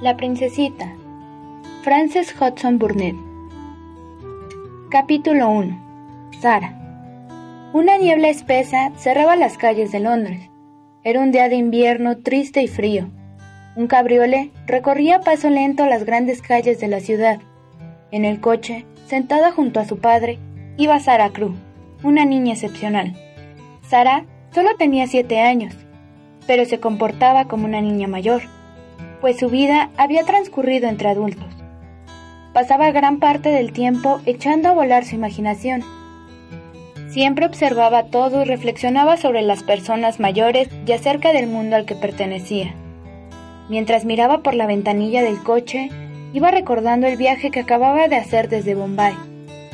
La princesita Frances Hudson Burnett Capítulo 1 Sara Una niebla espesa cerraba las calles de Londres. Era un día de invierno triste y frío. Un cabriole recorría a paso lento las grandes calles de la ciudad. En el coche, sentada junto a su padre, iba Sara Crew, una niña excepcional. Sara solo tenía siete años, pero se comportaba como una niña mayor, pues su vida había transcurrido entre adultos pasaba gran parte del tiempo echando a volar su imaginación. Siempre observaba todo y reflexionaba sobre las personas mayores y acerca del mundo al que pertenecía. Mientras miraba por la ventanilla del coche, iba recordando el viaje que acababa de hacer desde Bombay,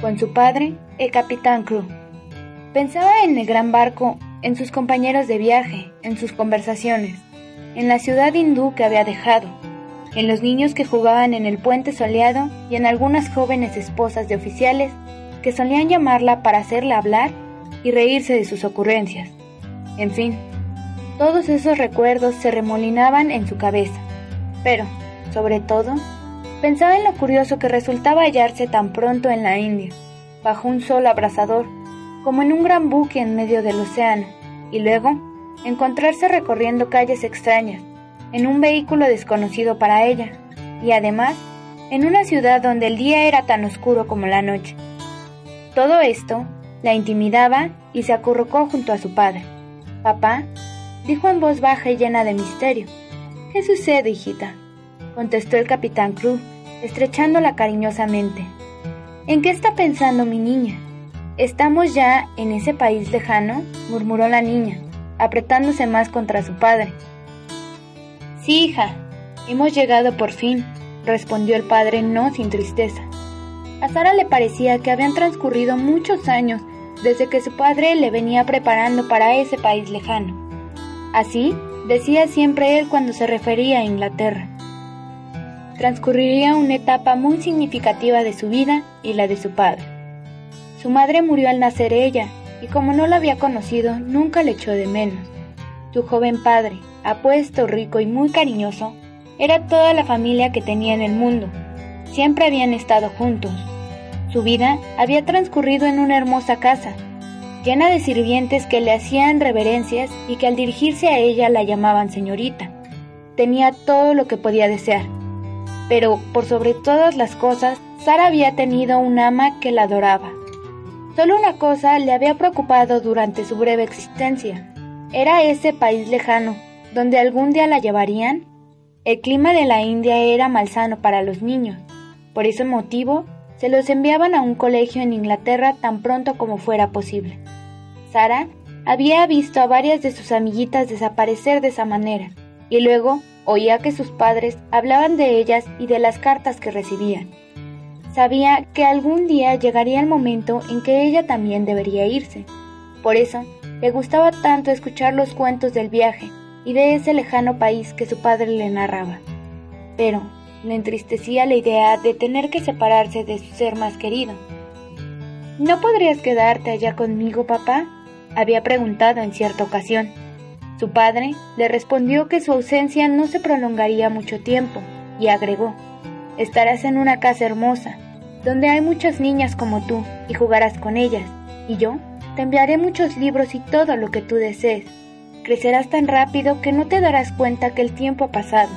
con su padre, el capitán Crew. Pensaba en el gran barco, en sus compañeros de viaje, en sus conversaciones, en la ciudad hindú que había dejado, en los niños que jugaban en el puente soleado y en algunas jóvenes esposas de oficiales que solían llamarla para hacerla hablar y reírse de sus ocurrencias. En fin, todos esos recuerdos se remolinaban en su cabeza, pero, sobre todo, pensaba en lo curioso que resultaba hallarse tan pronto en la India, bajo un sol abrasador, como en un gran buque en medio del océano, y luego encontrarse recorriendo calles extrañas, en un vehículo desconocido para ella, y además en una ciudad donde el día era tan oscuro como la noche. Todo esto la intimidaba y se acurrucó junto a su padre. Papá, dijo en voz baja y llena de misterio. ¿Qué sucede, hijita? contestó el capitán Crew, estrechándola cariñosamente. ¿En qué está pensando mi niña? ¿Estamos ya en ese país lejano? murmuró la niña, apretándose más contra su padre. Sí, hija, hemos llegado por fin, respondió el padre no sin tristeza. A Sara le parecía que habían transcurrido muchos años desde que su padre le venía preparando para ese país lejano. Así decía siempre él cuando se refería a Inglaterra. Transcurriría una etapa muy significativa de su vida y la de su padre. Su madre murió al nacer ella, y como no la había conocido, nunca le echó de menos. Su joven padre, apuesto, rico y muy cariñoso, era toda la familia que tenía en el mundo. Siempre habían estado juntos. Su vida había transcurrido en una hermosa casa, llena de sirvientes que le hacían reverencias y que al dirigirse a ella la llamaban señorita. Tenía todo lo que podía desear. Pero, por sobre todas las cosas, Sara había tenido un ama que la adoraba. Solo una cosa le había preocupado durante su breve existencia. Era ese país lejano, donde algún día la llevarían? El clima de la India era malsano para los niños. Por ese motivo, se los enviaban a un colegio en Inglaterra tan pronto como fuera posible. Sara había visto a varias de sus amiguitas desaparecer de esa manera, y luego oía que sus padres hablaban de ellas y de las cartas que recibían. Sabía que algún día llegaría el momento en que ella también debería irse. Por eso, le gustaba tanto escuchar los cuentos del viaje y de ese lejano país que su padre le narraba. Pero le entristecía la idea de tener que separarse de su ser más querido. ¿No podrías quedarte allá conmigo, papá? había preguntado en cierta ocasión. Su padre le respondió que su ausencia no se prolongaría mucho tiempo y agregó, estarás en una casa hermosa, donde hay muchas niñas como tú y jugarás con ellas, y yo te enviaré muchos libros y todo lo que tú desees crecerás tan rápido que no te darás cuenta que el tiempo ha pasado.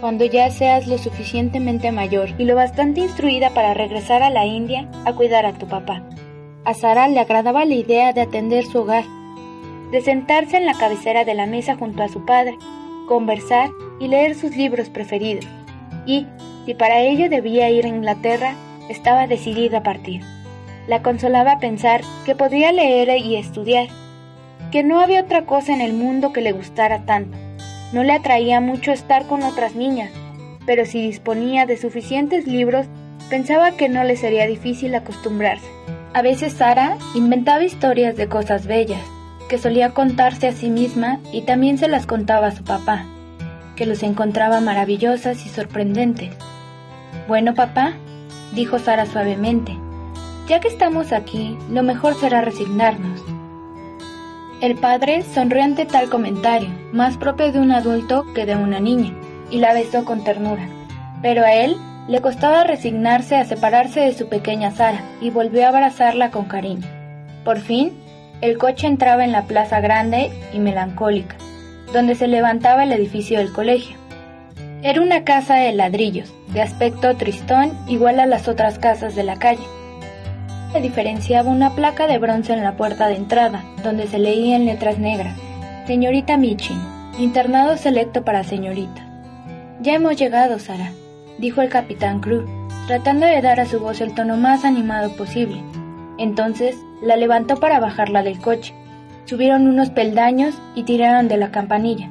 Cuando ya seas lo suficientemente mayor y lo bastante instruida para regresar a la India a cuidar a tu papá. A Sara le agradaba la idea de atender su hogar, de sentarse en la cabecera de la mesa junto a su padre, conversar y leer sus libros preferidos. Y, si para ello debía ir a Inglaterra, estaba decidida a partir. La consolaba pensar que podría leer y estudiar, que no había otra cosa en el mundo que le gustara tanto. No le atraía mucho estar con otras niñas, pero si disponía de suficientes libros, pensaba que no le sería difícil acostumbrarse. A veces Sara inventaba historias de cosas bellas, que solía contarse a sí misma y también se las contaba a su papá, que los encontraba maravillosas y sorprendentes. Bueno, papá, dijo Sara suavemente, ya que estamos aquí, lo mejor será resignarnos. El padre sonrió ante tal comentario, más propio de un adulto que de una niña, y la besó con ternura. Pero a él le costaba resignarse a separarse de su pequeña Sara y volvió a abrazarla con cariño. Por fin, el coche entraba en la plaza grande y melancólica, donde se levantaba el edificio del colegio. Era una casa de ladrillos, de aspecto tristón igual a las otras casas de la calle. Se diferenciaba una placa de bronce en la puerta de entrada, donde se leía en letras negras, Señorita Michin, internado selecto para señorita. Ya hemos llegado, Sara, dijo el capitán Cruz, tratando de dar a su voz el tono más animado posible. Entonces la levantó para bajarla del coche. Subieron unos peldaños y tiraron de la campanilla.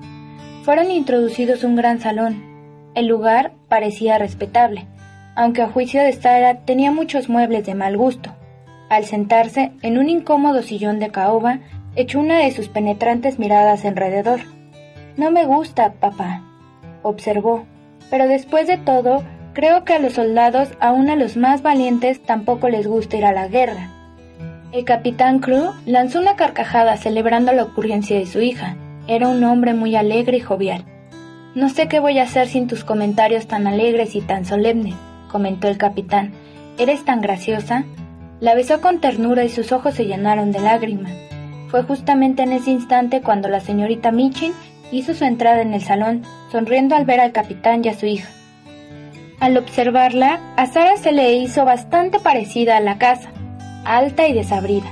Fueron introducidos un gran salón. El lugar parecía respetable, aunque a juicio de Sara tenía muchos muebles de mal gusto. Al sentarse en un incómodo sillón de caoba, echó una de sus penetrantes miradas alrededor. No me gusta, papá, observó, pero después de todo, creo que a los soldados, aun a los más valientes, tampoco les gusta ir a la guerra. El capitán Crew lanzó una carcajada celebrando la ocurrencia de su hija. Era un hombre muy alegre y jovial. No sé qué voy a hacer sin tus comentarios tan alegres y tan solemnes, comentó el capitán. ¿Eres tan graciosa? La besó con ternura y sus ojos se llenaron de lágrimas. Fue justamente en ese instante cuando la señorita Michin hizo su entrada en el salón, sonriendo al ver al capitán y a su hija. Al observarla, a Sara se le hizo bastante parecida a la casa alta y desabrida,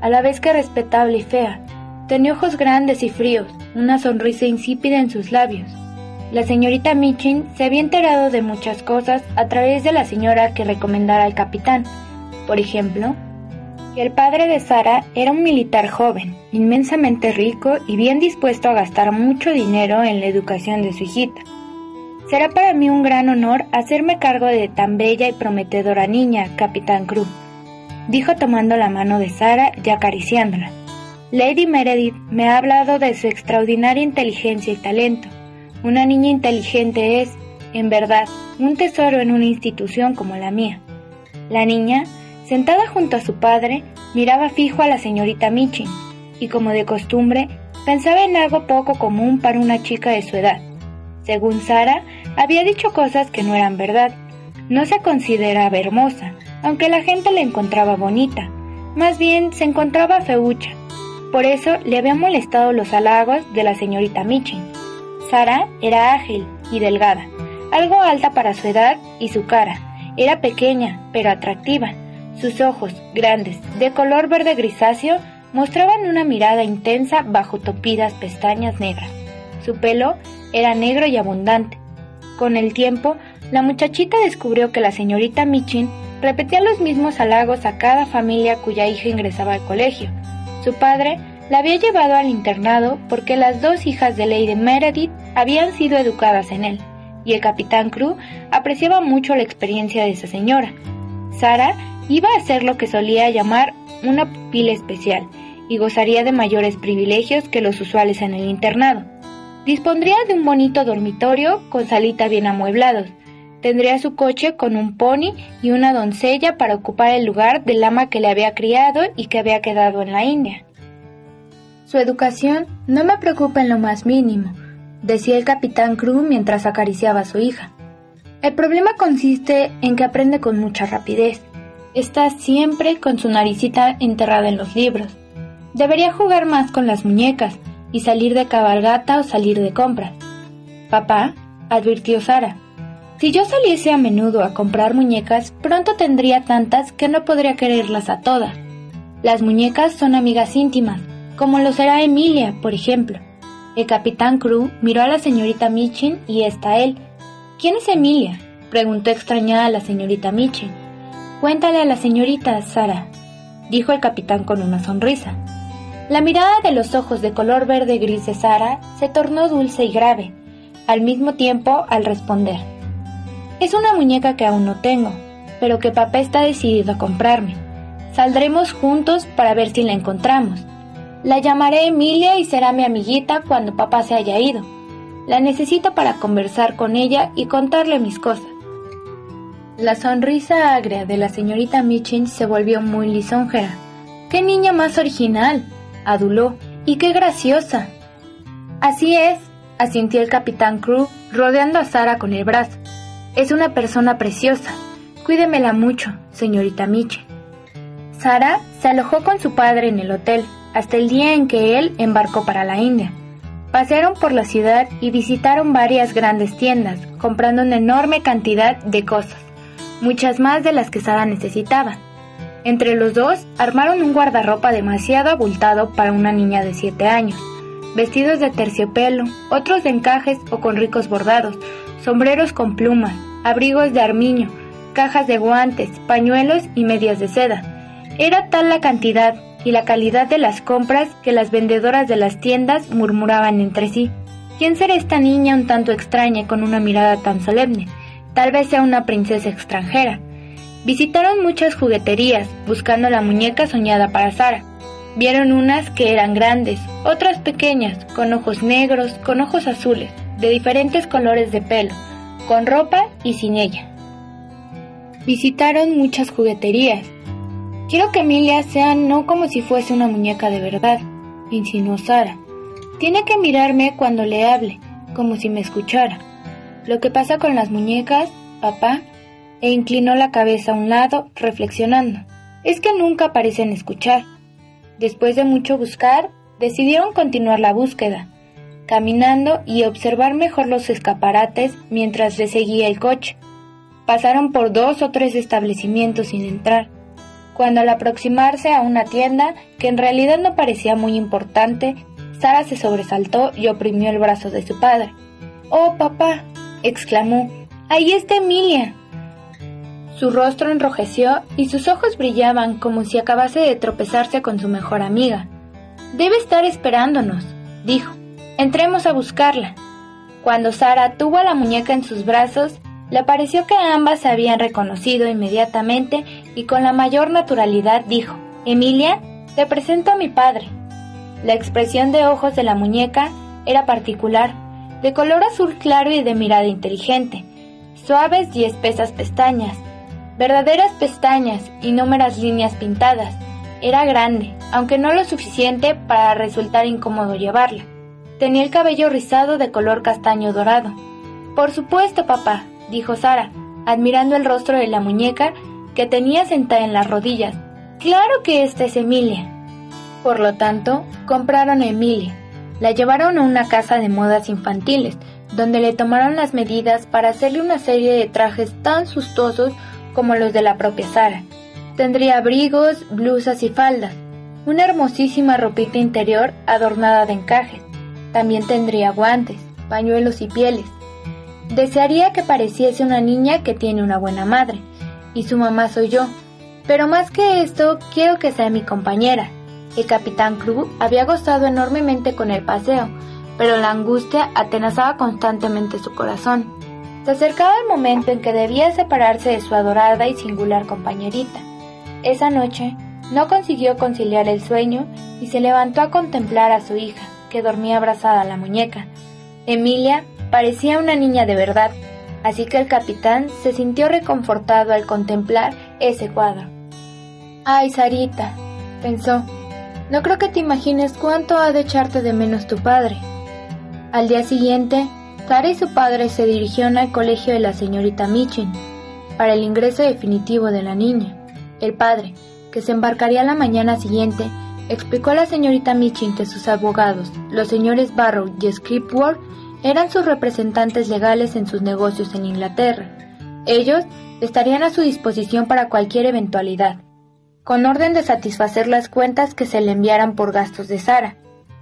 a la vez que respetable y fea. Tenía ojos grandes y fríos, una sonrisa insípida en sus labios. La señorita Michin se había enterado de muchas cosas a través de la señora que recomendara al capitán. Por ejemplo, que el padre de Sara era un militar joven, inmensamente rico y bien dispuesto a gastar mucho dinero en la educación de su hijita. Será para mí un gran honor hacerme cargo de tan bella y prometedora niña, capitán Cruz dijo tomando la mano de Sara y acariciándola. Lady Meredith me ha hablado de su extraordinaria inteligencia y talento. Una niña inteligente es, en verdad, un tesoro en una institución como la mía. La niña, sentada junto a su padre, miraba fijo a la señorita Michin y, como de costumbre, pensaba en algo poco común para una chica de su edad. Según Sara, había dicho cosas que no eran verdad. No se consideraba hermosa, aunque la gente la encontraba bonita, más bien se encontraba feucha. Por eso le habían molestado los halagos de la señorita Michin. Sara era ágil y delgada, algo alta para su edad y su cara. Era pequeña, pero atractiva. Sus ojos, grandes, de color verde grisáceo, mostraban una mirada intensa bajo topidas pestañas negras. Su pelo era negro y abundante. Con el tiempo, la muchachita descubrió que la señorita Michin repetía los mismos halagos a cada familia cuya hija ingresaba al colegio. Su padre la había llevado al internado porque las dos hijas de Lady Meredith habían sido educadas en él, y el capitán Crew apreciaba mucho la experiencia de esa señora. Sara iba a ser lo que solía llamar una pupila especial y gozaría de mayores privilegios que los usuales en el internado. Dispondría de un bonito dormitorio con salita bien amueblados, Tendría su coche con un pony y una doncella para ocupar el lugar del ama que le había criado y que había quedado en la India. Su educación no me preocupa en lo más mínimo, decía el capitán Crew mientras acariciaba a su hija. El problema consiste en que aprende con mucha rapidez. Está siempre con su naricita enterrada en los libros. Debería jugar más con las muñecas y salir de cabalgata o salir de compras. Papá, advirtió Sara, si yo saliese a menudo a comprar muñecas, pronto tendría tantas que no podría quererlas a todas. Las muñecas son amigas íntimas, como lo será Emilia, por ejemplo. El capitán Crew miró a la señorita Michin y esta a él. ¿Quién es Emilia? preguntó extrañada la señorita Michin. Cuéntale a la señorita, Sara, dijo el capitán con una sonrisa. La mirada de los ojos de color verde gris de Sara se tornó dulce y grave, al mismo tiempo al responder. Es una muñeca que aún no tengo, pero que papá está decidido a comprarme. Saldremos juntos para ver si la encontramos. La llamaré Emilia y será mi amiguita cuando papá se haya ido. La necesito para conversar con ella y contarle mis cosas. La sonrisa agria de la señorita Michin se volvió muy lisonjera. ¡Qué niña más original! aduló. ¡Y qué graciosa! Así es, asintió el capitán Crew, rodeando a Sara con el brazo. Es una persona preciosa. Cuídemela mucho, señorita Mitchell. Sara se alojó con su padre en el hotel hasta el día en que él embarcó para la India. Pasearon por la ciudad y visitaron varias grandes tiendas, comprando una enorme cantidad de cosas, muchas más de las que Sara necesitaba. Entre los dos armaron un guardarropa demasiado abultado para una niña de 7 años. Vestidos de terciopelo, otros de encajes o con ricos bordados, sombreros con plumas, abrigos de armiño, cajas de guantes, pañuelos y medias de seda. Era tal la cantidad y la calidad de las compras que las vendedoras de las tiendas murmuraban entre sí. ¿Quién será esta niña un tanto extraña con una mirada tan solemne? Tal vez sea una princesa extranjera. Visitaron muchas jugueterías, buscando la muñeca soñada para Sara. Vieron unas que eran grandes, otras pequeñas, con ojos negros, con ojos azules, de diferentes colores de pelo, con ropa y sin ella. Visitaron muchas jugueterías. Quiero que Emilia sea no como si fuese una muñeca de verdad, insinuó Sara. Tiene que mirarme cuando le hable, como si me escuchara. Lo que pasa con las muñecas, papá, e inclinó la cabeza a un lado, reflexionando. Es que nunca parecen escuchar. Después de mucho buscar, decidieron continuar la búsqueda, caminando y observar mejor los escaparates mientras le seguía el coche. Pasaron por dos o tres establecimientos sin entrar. Cuando al aproximarse a una tienda que en realidad no parecía muy importante, Sara se sobresaltó y oprimió el brazo de su padre. Oh, papá, exclamó, ahí está Emilia. Su rostro enrojeció y sus ojos brillaban como si acabase de tropezarse con su mejor amiga. Debe estar esperándonos, dijo. Entremos a buscarla. Cuando Sara tuvo a la muñeca en sus brazos, le pareció que ambas se habían reconocido inmediatamente y con la mayor naturalidad dijo, Emilia, te presento a mi padre. La expresión de ojos de la muñeca era particular, de color azul claro y de mirada inteligente, suaves y espesas pestañas, verdaderas pestañas y númeras líneas pintadas. Era grande, aunque no lo suficiente para resultar incómodo llevarla. Tenía el cabello rizado de color castaño dorado. Por supuesto, papá, dijo Sara, admirando el rostro de la muñeca que tenía sentada en las rodillas. Claro que esta es Emilia. Por lo tanto, compraron a Emilia. La llevaron a una casa de modas infantiles, donde le tomaron las medidas para hacerle una serie de trajes tan sustosos como los de la propia Sara. Tendría abrigos, blusas y faldas, una hermosísima ropita interior adornada de encajes. También tendría guantes, pañuelos y pieles. Desearía que pareciese una niña que tiene una buena madre, y su mamá soy yo. Pero más que esto, quiero que sea mi compañera. El capitán Crew había gozado enormemente con el paseo, pero la angustia atenazaba constantemente su corazón. Se acercaba el momento en que debía separarse de su adorada y singular compañerita. Esa noche no consiguió conciliar el sueño y se levantó a contemplar a su hija, que dormía abrazada a la muñeca. Emilia parecía una niña de verdad, así que el capitán se sintió reconfortado al contemplar ese cuadro. Ay, Sarita, pensó, no creo que te imagines cuánto ha de echarte de menos tu padre. Al día siguiente, Sara y su padre se dirigieron al colegio de la señorita Michin para el ingreso definitivo de la niña. El padre, que se embarcaría la mañana siguiente, explicó a la señorita Michin que sus abogados, los señores Barrow y Scripworth, eran sus representantes legales en sus negocios en Inglaterra. Ellos estarían a su disposición para cualquier eventualidad, con orden de satisfacer las cuentas que se le enviaran por gastos de Sara.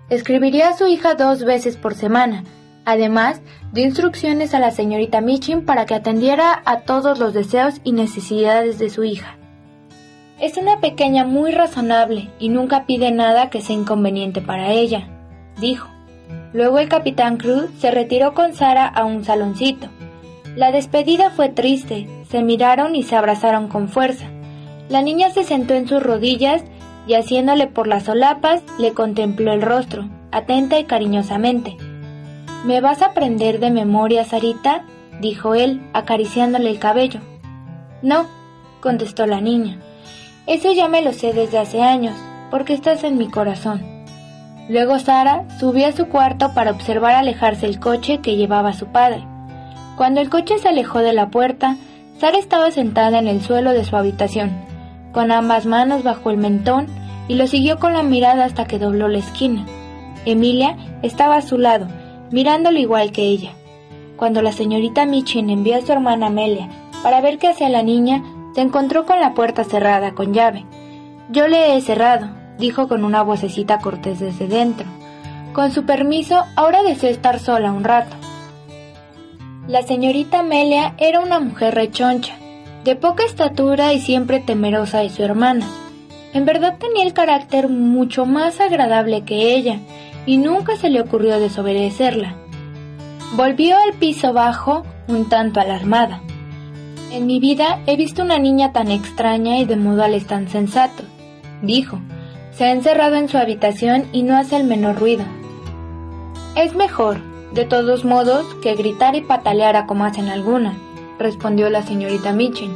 Escribiría a su hija dos veces por semana, Además, dio instrucciones a la señorita Michin para que atendiera a todos los deseos y necesidades de su hija. Es una pequeña muy razonable y nunca pide nada que sea inconveniente para ella, dijo. Luego el capitán Cruz se retiró con Sara a un saloncito. La despedida fue triste, se miraron y se abrazaron con fuerza. La niña se sentó en sus rodillas y haciéndole por las solapas le contempló el rostro, atenta y cariñosamente. ¿Me vas a aprender de memoria, Sarita? dijo él, acariciándole el cabello. No, contestó la niña. Eso ya me lo sé desde hace años, porque estás en mi corazón. Luego Sara subió a su cuarto para observar alejarse el coche que llevaba su padre. Cuando el coche se alejó de la puerta, Sara estaba sentada en el suelo de su habitación, con ambas manos bajo el mentón, y lo siguió con la mirada hasta que dobló la esquina. Emilia estaba a su lado, mirándolo igual que ella. Cuando la señorita Michin envió a su hermana Amelia para ver qué hacía la niña, se encontró con la puerta cerrada con llave. Yo le he cerrado, dijo con una vocecita cortés desde dentro. Con su permiso, ahora deseo estar sola un rato. La señorita Amelia era una mujer rechoncha, de poca estatura y siempre temerosa de su hermana. En verdad tenía el carácter mucho más agradable que ella, y nunca se le ocurrió desobedecerla. Volvió al piso bajo, un tanto alarmada. En mi vida he visto una niña tan extraña y de modales tan sensatos, dijo. Se ha encerrado en su habitación y no hace el menor ruido. Es mejor, de todos modos, que gritar y pataleara como hacen algunas, respondió la señorita Mitchell.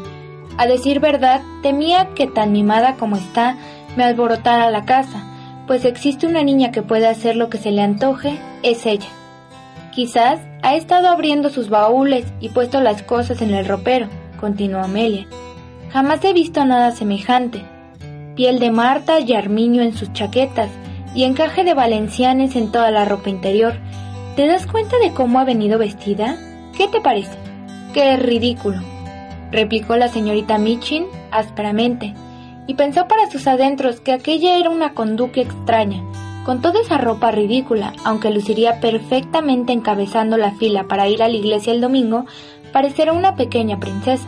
A decir verdad, temía que tan mimada como está me alborotara la casa, pues existe una niña que puede hacer lo que se le antoje, es ella. Quizás ha estado abriendo sus baúles y puesto las cosas en el ropero, continuó Amelia. Jamás he visto nada semejante. Piel de Marta y armiño en sus chaquetas y encaje de valencianes en toda la ropa interior. ¿Te das cuenta de cómo ha venido vestida? ¿Qué te parece? ¡Qué ridículo! replicó la señorita Michin ásperamente, y pensó para sus adentros que aquella era una conducta extraña, con toda esa ropa ridícula, aunque luciría perfectamente encabezando la fila para ir a la iglesia el domingo, parecerá una pequeña princesa.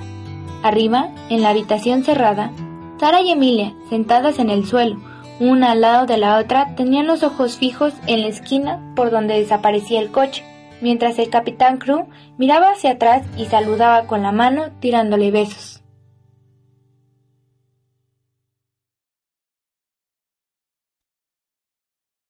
Arriba, en la habitación cerrada, Sara y Emilia, sentadas en el suelo, una al lado de la otra, tenían los ojos fijos en la esquina por donde desaparecía el coche, mientras el capitán Crew miraba hacia atrás y saludaba con la mano tirándole besos.